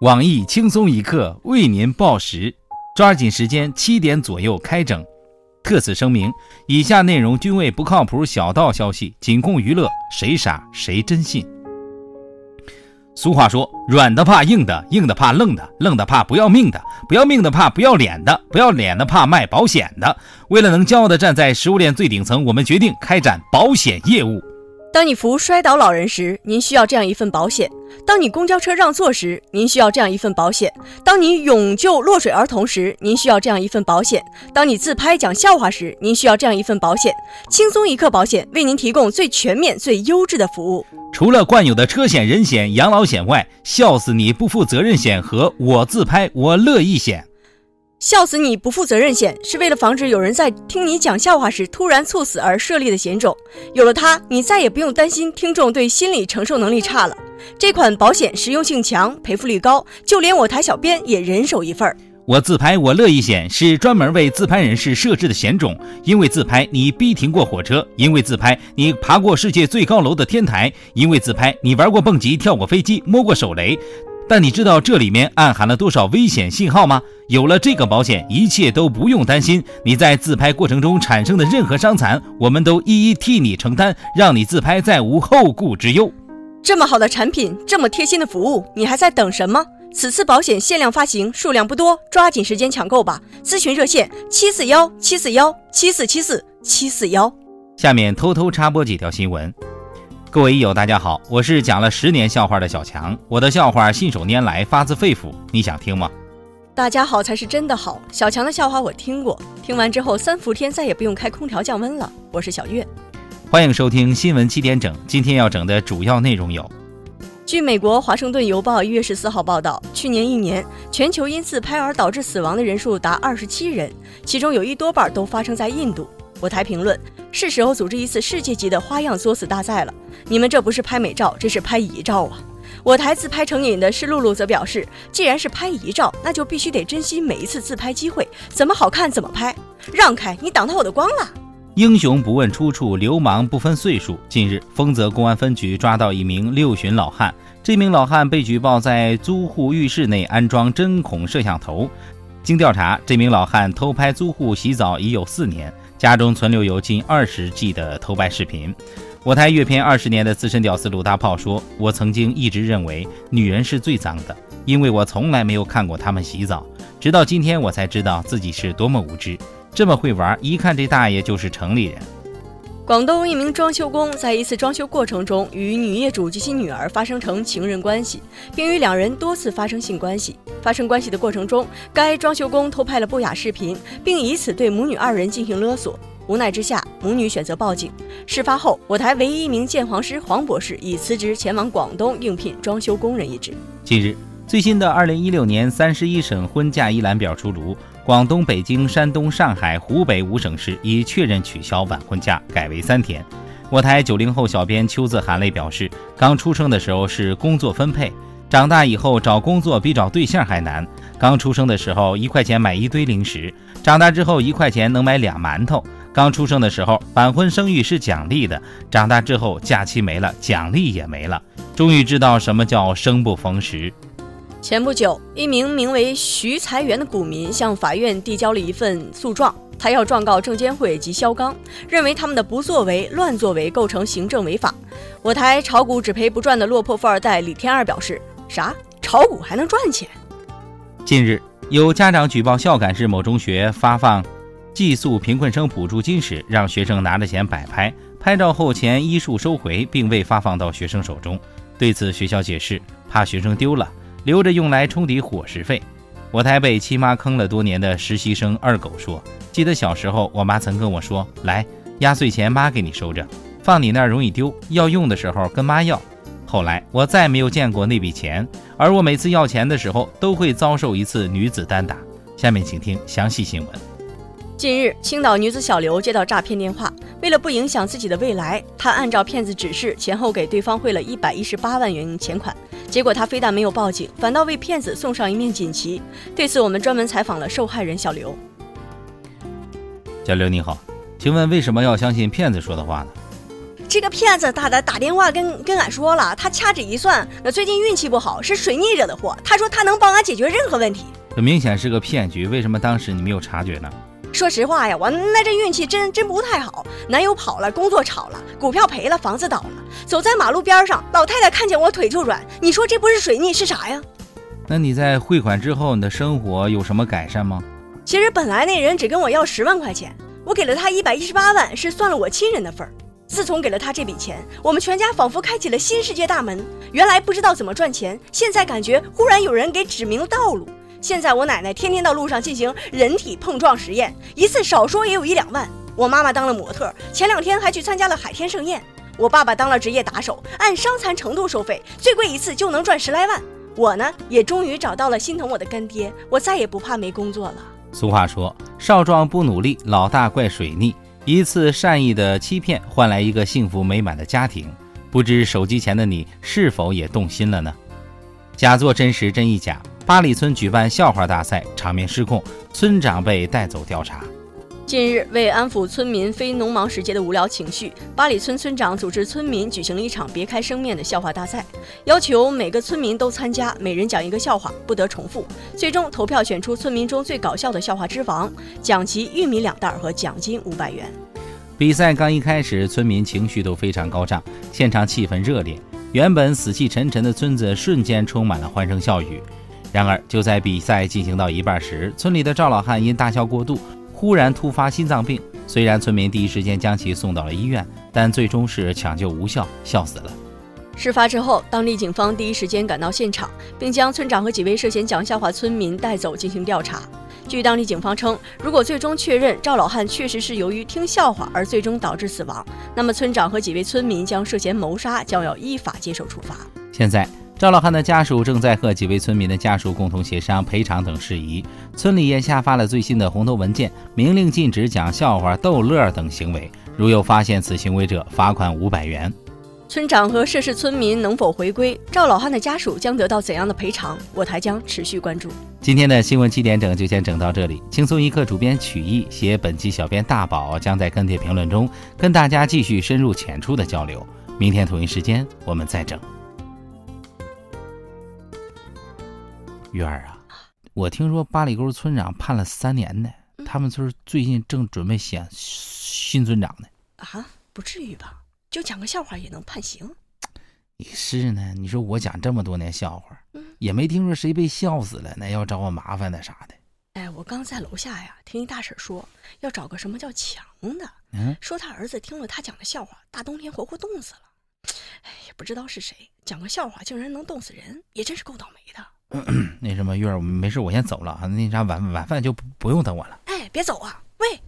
网易轻松一刻为您报时，抓紧时间，七点左右开整。特此声明，以下内容均为不靠谱小道消息，仅供娱乐，谁傻谁真信。俗话说：“软的怕硬的，硬的怕愣的，愣的怕不要命的，不要命的怕不要脸的，不要脸的怕卖保险的。”为了能骄傲地站在食物链最顶层，我们决定开展保险业务。当你扶摔倒老人时，您需要这样一份保险；当你公交车让座时，您需要这样一份保险；当你勇救落水儿童时，您需要这样一份保险；当你自拍讲笑话时，您需要这样一份保险。轻松一刻保险为您提供最全面、最优质的服务。除了惯有的车险、人险、养老险外，笑死你不负责任险和我自拍我乐意险。笑死你不负责任险是为了防止有人在听你讲笑话时突然猝死而设立的险种。有了它，你再也不用担心听众对心理承受能力差了。这款保险实用性强，赔付率高，就连我台小编也人手一份儿。我自拍我乐意险是专门为自拍人士设置的险种，因为自拍你逼停过火车，因为自拍你爬过世界最高楼的天台，因为自拍你玩过蹦极、跳过飞机、摸过手雷。但你知道这里面暗含了多少危险信号吗？有了这个保险，一切都不用担心。你在自拍过程中产生的任何伤残，我们都一一替你承担，让你自拍再无后顾之忧。这么好的产品，这么贴心的服务，你还在等什么？此次保险限量发行，数量不多，抓紧时间抢购吧！咨询热线：七四幺七四幺七四七四七四幺。下面偷偷插播几条新闻。各位益友，大家好，我是讲了十年笑话的小强，我的笑话信手拈来，发自肺腑，你想听吗？大家好才是真的好，小强的笑话我听过，听完之后三伏天再也不用开空调降温了。我是小月，欢迎收听新闻七点整，今天要整的主要内容有：据美国《华盛顿邮报》一月十四号报道，去年一年全球因自拍而导致死亡的人数达二十七人，其中有一多半都发生在印度。我台评论：是时候组织一次世界级的花样作死大赛了。你们这不是拍美照，这是拍遗照啊！我台自拍成瘾的是露露则表示，既然是拍遗照，那就必须得珍惜每一次自拍机会，怎么好看怎么拍。让开，你挡到我的光了！英雄不问出处，流氓不分岁数。近日，丰泽公安分局抓到一名六旬老汉，这名老汉被举报在租户浴室内安装针孔摄像头。经调查，这名老汉偷拍租户洗澡已有四年。家中存留有近二十 G 的偷拍视频。我台阅片二十年的资深屌丝鲁大炮说：“我曾经一直认为女人是最脏的，因为我从来没有看过她们洗澡。直到今天，我才知道自己是多么无知，这么会玩，一看这大爷就是城里人。”广东一名装修工在一次装修过程中与女业主及其女儿发生成情人关系，并与两人多次发生性关系。发生关系的过程中，该装修工偷拍了不雅视频，并以此对母女二人进行勒索。无奈之下，母女选择报警。事发后，我台唯一一名鉴黄师黄博士已辞职前往广东应聘装修工人一职。近日，最新的二零一六年三十一省婚嫁一览表出炉。广东、北京、山东、上海、湖北五省市已确认取消晚婚假，改为三天。我台九零后小编秋字含泪表示，刚出生的时候是工作分配，长大以后找工作比找对象还难。刚出生的时候一块钱买一堆零食，长大之后一块钱能买俩馒头。刚出生的时候晚婚生育是奖励的，长大之后假期没了，奖励也没了。终于知道什么叫生不逢时。前不久，一名名为徐才元的股民向法院递交了一份诉状，他要状告证监会及肖钢，认为他们的不作为、乱作为构成行政违法。我台炒股只赔不赚的落魄富二代李天二表示：“啥？炒股还能赚钱？”近日，有家长举报孝感市某中学发放寄宿贫困生补助金时，让学生拿着钱摆拍，拍照后钱一数收回，并未发放到学生手中。对此，学校解释，怕学生丢了。留着用来冲抵伙食费。我台被亲妈坑了多年的实习生二狗说：“记得小时候，我妈曾跟我说，来压岁钱妈给你收着，放你那儿容易丢，要用的时候跟妈要。后来我再没有见过那笔钱，而我每次要钱的时候，都会遭受一次女子单打。下面请听详细新闻。近日，青岛女子小刘接到诈骗电话，为了不影响自己的未来，她按照骗子指示前后给对方汇了一百一十八万元钱款。结果他非但没有报警，反倒为骗子送上一面锦旗。对此，我们专门采访了受害人小刘。小刘你好，请问为什么要相信骗子说的话呢？这个骗子打的打电话跟跟俺说了，他掐指一算，那最近运气不好，是水逆惹的祸。他说他能帮俺解决任何问题。这明显是个骗局，为什么当时你没有察觉呢？说实话呀，我那这运气真真不太好，男友跑了，工作炒了，股票赔了，房子倒了。走在马路边上，老太太看见我腿就软，你说这不是水逆是啥呀？那你在汇款之后，你的生活有什么改善吗？其实本来那人只跟我要十万块钱，我给了他一百一十八万，是算了我亲人的份儿。自从给了他这笔钱，我们全家仿佛开启了新世界大门。原来不知道怎么赚钱，现在感觉忽然有人给指明了道路。现在我奶奶天天到路上进行人体碰撞实验，一次少说也有一两万。我妈妈当了模特，前两天还去参加了海天盛宴。我爸爸当了职业打手，按伤残程度收费，最贵一次就能赚十来万。我呢，也终于找到了心疼我的干爹，我再也不怕没工作了。俗话说，少壮不努力，老大怪水逆。一次善意的欺骗，换来一个幸福美满的家庭。不知手机前的你是否也动心了呢？假作真实真亦假。八里村举办笑话大赛，场面失控，村长被带走调查。近日，为安抚村民非农忙时节的无聊情绪，八里村村长组织村民举行了一场别开生面的笑话大赛，要求每个村民都参加，每人讲一个笑话，不得重复。最终投票选出村民中最搞笑的笑话之王，奖其玉米两袋和奖金五百元。比赛刚一开始，村民情绪都非常高涨，现场气氛热烈，原本死气沉沉的村子瞬间充满了欢声笑语。然而，就在比赛进行到一半时，村里的赵老汉因大笑过度，忽然突发心脏病。虽然村民第一时间将其送到了医院，但最终是抢救无效，笑死了。事发之后，当地警方第一时间赶到现场，并将村长和几位涉嫌讲笑话村民带走进行调查。据当地警方称，如果最终确认赵老汉确实是由于听笑话而最终导致死亡，那么村长和几位村民将涉嫌谋杀，将要依法接受处罚。现在。赵老汉的家属正在和几位村民的家属共同协商赔偿等事宜。村里也下发了最新的红头文件，明令禁止讲笑话、逗乐等行为。如有发现此行为者，罚款五百元。村长和涉事村民能否回归？赵老汉的家属将得到怎样的赔偿？我台将持续关注。今天的新闻七点整就先整到这里。轻松一刻主编曲艺写本期小编大宝将在跟帖评论中跟大家继续深入浅出的交流。明天同一时间我们再整。月儿啊，我听说八里沟村长判了三年呢，他们村最近正准备选新村长呢。啊，不至于吧？就讲个笑话也能判刑？你是呢？你说我讲这么多年笑话，也没听说谁被笑死了，那要找我麻烦的啥的。哎，我刚在楼下呀，听一大婶说要找个什么叫强的，嗯，说他儿子听了他讲的笑话，大冬天活活冻死了。哎，也不知道是谁讲个笑话竟然能冻死人，也真是够倒霉的。那什么月儿，没事，我先走了啊。那啥晚晚饭就不不用等我了。哎，别走啊。喂